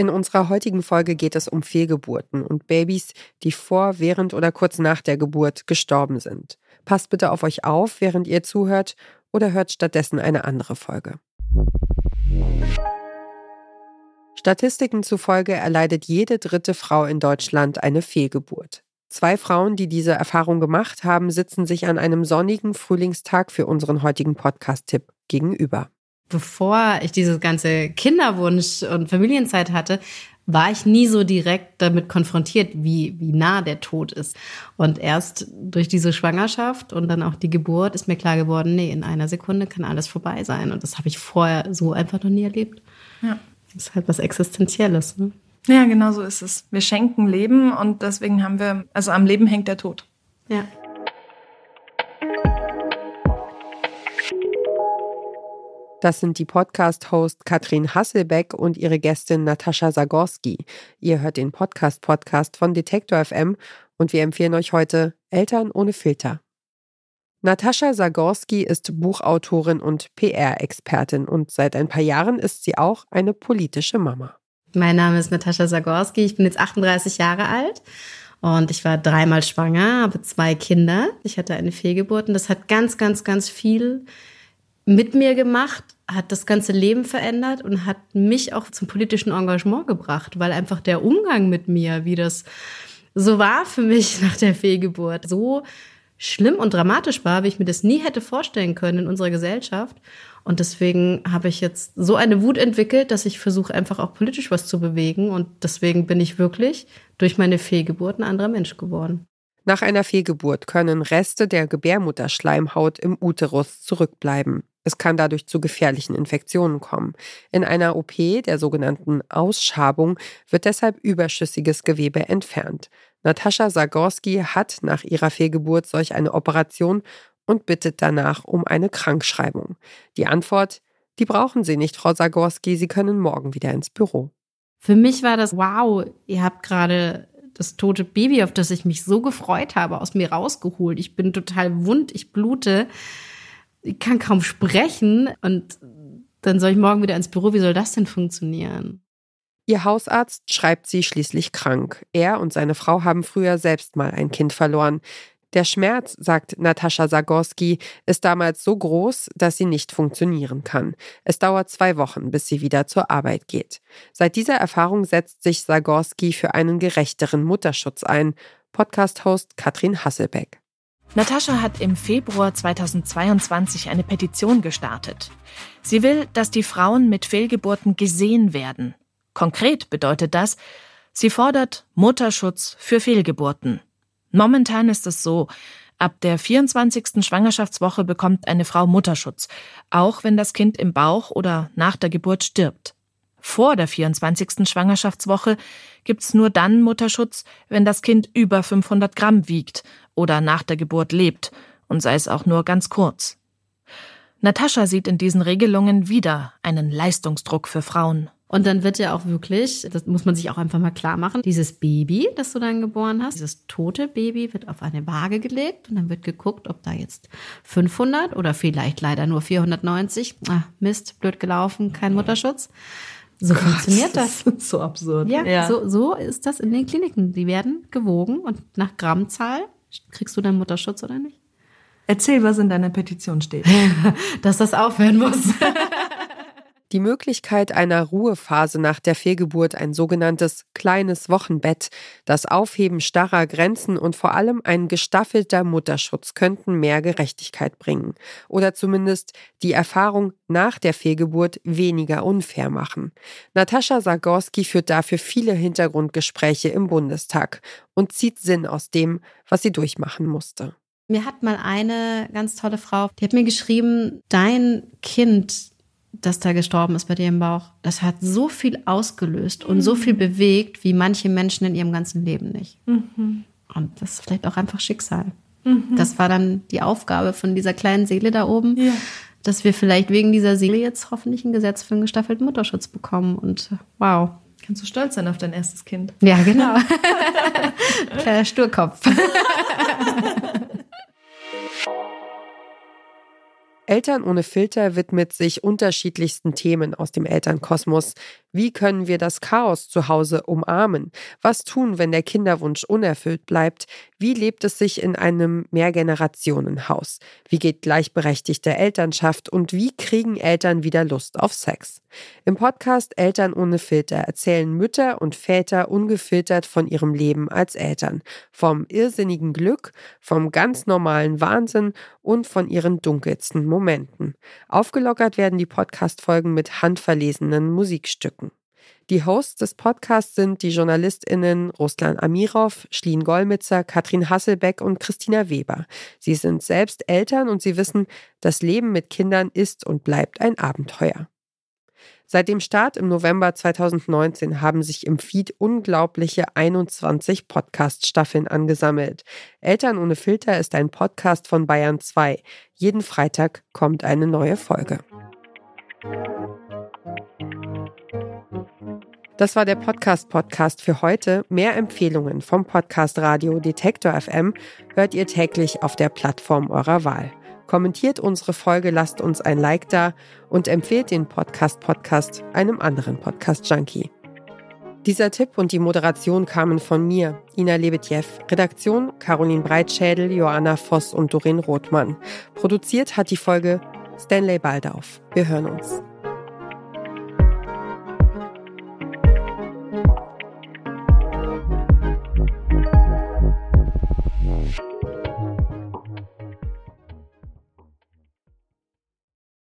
In unserer heutigen Folge geht es um Fehlgeburten und Babys, die vor, während oder kurz nach der Geburt gestorben sind. Passt bitte auf euch auf, während ihr zuhört oder hört stattdessen eine andere Folge. Statistiken zufolge erleidet jede dritte Frau in Deutschland eine Fehlgeburt. Zwei Frauen, die diese Erfahrung gemacht haben, sitzen sich an einem sonnigen Frühlingstag für unseren heutigen Podcast-Tipp gegenüber. Bevor ich diese ganze Kinderwunsch und Familienzeit hatte, war ich nie so direkt damit konfrontiert, wie, wie nah der Tod ist. Und erst durch diese Schwangerschaft und dann auch die Geburt ist mir klar geworden, nee, in einer Sekunde kann alles vorbei sein. Und das habe ich vorher so einfach noch nie erlebt. Ja. Das ist halt was Existenzielles. Ne? Ja, genau so ist es. Wir schenken Leben und deswegen haben wir, also am Leben hängt der Tod. Ja. Das sind die Podcast-Host Katrin Hasselbeck und ihre Gästin Natascha Zagorski. Ihr hört den Podcast-Podcast von Detektor FM und wir empfehlen euch heute Eltern ohne Filter. Natascha Zagorski ist Buchautorin und PR-Expertin und seit ein paar Jahren ist sie auch eine politische Mama. Mein Name ist Natascha Zagorski, ich bin jetzt 38 Jahre alt und ich war dreimal schwanger, habe zwei Kinder. Ich hatte eine Fehlgeburt und das hat ganz, ganz, ganz viel mit mir gemacht, hat das ganze Leben verändert und hat mich auch zum politischen Engagement gebracht, weil einfach der Umgang mit mir, wie das so war für mich nach der Fehlgeburt, so schlimm und dramatisch war, wie ich mir das nie hätte vorstellen können in unserer Gesellschaft. Und deswegen habe ich jetzt so eine Wut entwickelt, dass ich versuche einfach auch politisch was zu bewegen. Und deswegen bin ich wirklich durch meine Fehlgeburt ein anderer Mensch geworden. Nach einer Fehlgeburt können Reste der Gebärmutterschleimhaut im Uterus zurückbleiben. Es kann dadurch zu gefährlichen Infektionen kommen. In einer OP, der sogenannten Ausschabung, wird deshalb überschüssiges Gewebe entfernt. Natascha Zagorski hat nach ihrer Fehlgeburt solch eine Operation und bittet danach um eine Krankschreibung. Die Antwort, die brauchen Sie nicht, Frau Zagorski, Sie können morgen wieder ins Büro. Für mich war das, wow, ihr habt gerade das tote Baby, auf das ich mich so gefreut habe, aus mir rausgeholt. Ich bin total wund, ich blute ich kann kaum sprechen und dann soll ich morgen wieder ins Büro. Wie soll das denn funktionieren? Ihr Hausarzt schreibt sie schließlich krank. Er und seine Frau haben früher selbst mal ein Kind verloren. Der Schmerz, sagt Natascha Zagorski, ist damals so groß, dass sie nicht funktionieren kann. Es dauert zwei Wochen, bis sie wieder zur Arbeit geht. Seit dieser Erfahrung setzt sich Zagorski für einen gerechteren Mutterschutz ein. Podcast-Host Katrin Hasselbeck. Natascha hat im Februar 2022 eine Petition gestartet. Sie will, dass die Frauen mit Fehlgeburten gesehen werden. Konkret bedeutet das, sie fordert Mutterschutz für Fehlgeburten. Momentan ist es so, ab der 24. Schwangerschaftswoche bekommt eine Frau Mutterschutz, auch wenn das Kind im Bauch oder nach der Geburt stirbt. Vor der 24. Schwangerschaftswoche gibt's nur dann Mutterschutz, wenn das Kind über 500 Gramm wiegt oder nach der Geburt lebt, und sei es auch nur ganz kurz. Natascha sieht in diesen Regelungen wieder einen Leistungsdruck für Frauen. Und dann wird ja auch wirklich, das muss man sich auch einfach mal klar machen, dieses Baby, das du dann geboren hast, dieses tote Baby wird auf eine Waage gelegt und dann wird geguckt, ob da jetzt 500 oder vielleicht leider nur 490, ah, Mist, blöd gelaufen, kein Mutterschutz. So Gott, funktioniert das. das so absurd. Ja, ja, So, so ist das in den Kliniken. Die werden gewogen und nach Grammzahl kriegst du deinen Mutterschutz oder nicht? Erzähl, was in deiner Petition steht. Dass das aufhören muss. Die Möglichkeit einer Ruhephase nach der Fehlgeburt, ein sogenanntes kleines Wochenbett, das Aufheben starrer Grenzen und vor allem ein gestaffelter Mutterschutz könnten mehr Gerechtigkeit bringen oder zumindest die Erfahrung nach der Fehlgeburt weniger unfair machen. Natascha Zagorski führt dafür viele Hintergrundgespräche im Bundestag und zieht Sinn aus dem, was sie durchmachen musste. Mir hat mal eine ganz tolle Frau, die hat mir geschrieben, dein Kind das da gestorben ist bei dir im Bauch, das hat so viel ausgelöst und so viel bewegt, wie manche Menschen in ihrem ganzen Leben nicht. Mhm. Und das ist vielleicht auch einfach Schicksal. Mhm. Das war dann die Aufgabe von dieser kleinen Seele da oben, ja. dass wir vielleicht wegen dieser Seele jetzt hoffentlich ein Gesetz für einen gestaffelten Mutterschutz bekommen. Und wow. Kannst du stolz sein auf dein erstes Kind? Ja, genau. Kleiner Sturkopf. Eltern ohne Filter widmet sich unterschiedlichsten Themen aus dem Elternkosmos. Wie können wir das Chaos zu Hause umarmen? Was tun, wenn der Kinderwunsch unerfüllt bleibt? Wie lebt es sich in einem Mehrgenerationenhaus? Wie geht gleichberechtigte Elternschaft und wie kriegen Eltern wieder Lust auf Sex? Im Podcast Eltern ohne Filter erzählen Mütter und Väter ungefiltert von ihrem Leben als Eltern, vom irrsinnigen Glück, vom ganz normalen Wahnsinn und von ihren dunkelsten Momenten. Aufgelockert werden die Podcast-Folgen mit handverlesenen Musikstücken. Die Hosts des Podcasts sind die JournalistInnen Ruslan Amirov, Schlien Golmitzer, Katrin Hasselbeck und Christina Weber. Sie sind selbst Eltern und sie wissen, das Leben mit Kindern ist und bleibt ein Abenteuer. Seit dem Start im November 2019 haben sich im Feed unglaubliche 21 Podcast-Staffeln angesammelt. Eltern ohne Filter ist ein Podcast von Bayern 2. Jeden Freitag kommt eine neue Folge. Das war der Podcast-Podcast für heute. Mehr Empfehlungen vom Podcast Radio Detektor FM hört ihr täglich auf der Plattform eurer Wahl. Kommentiert unsere Folge, lasst uns ein Like da und empfehlt den Podcast Podcast einem anderen Podcast Junkie. Dieser Tipp und die Moderation kamen von mir, Ina Lebetjew. Redaktion Caroline Breitschädel, Joanna Voss und Doreen Rothmann. Produziert hat die Folge Stanley Baldauf. Wir hören uns.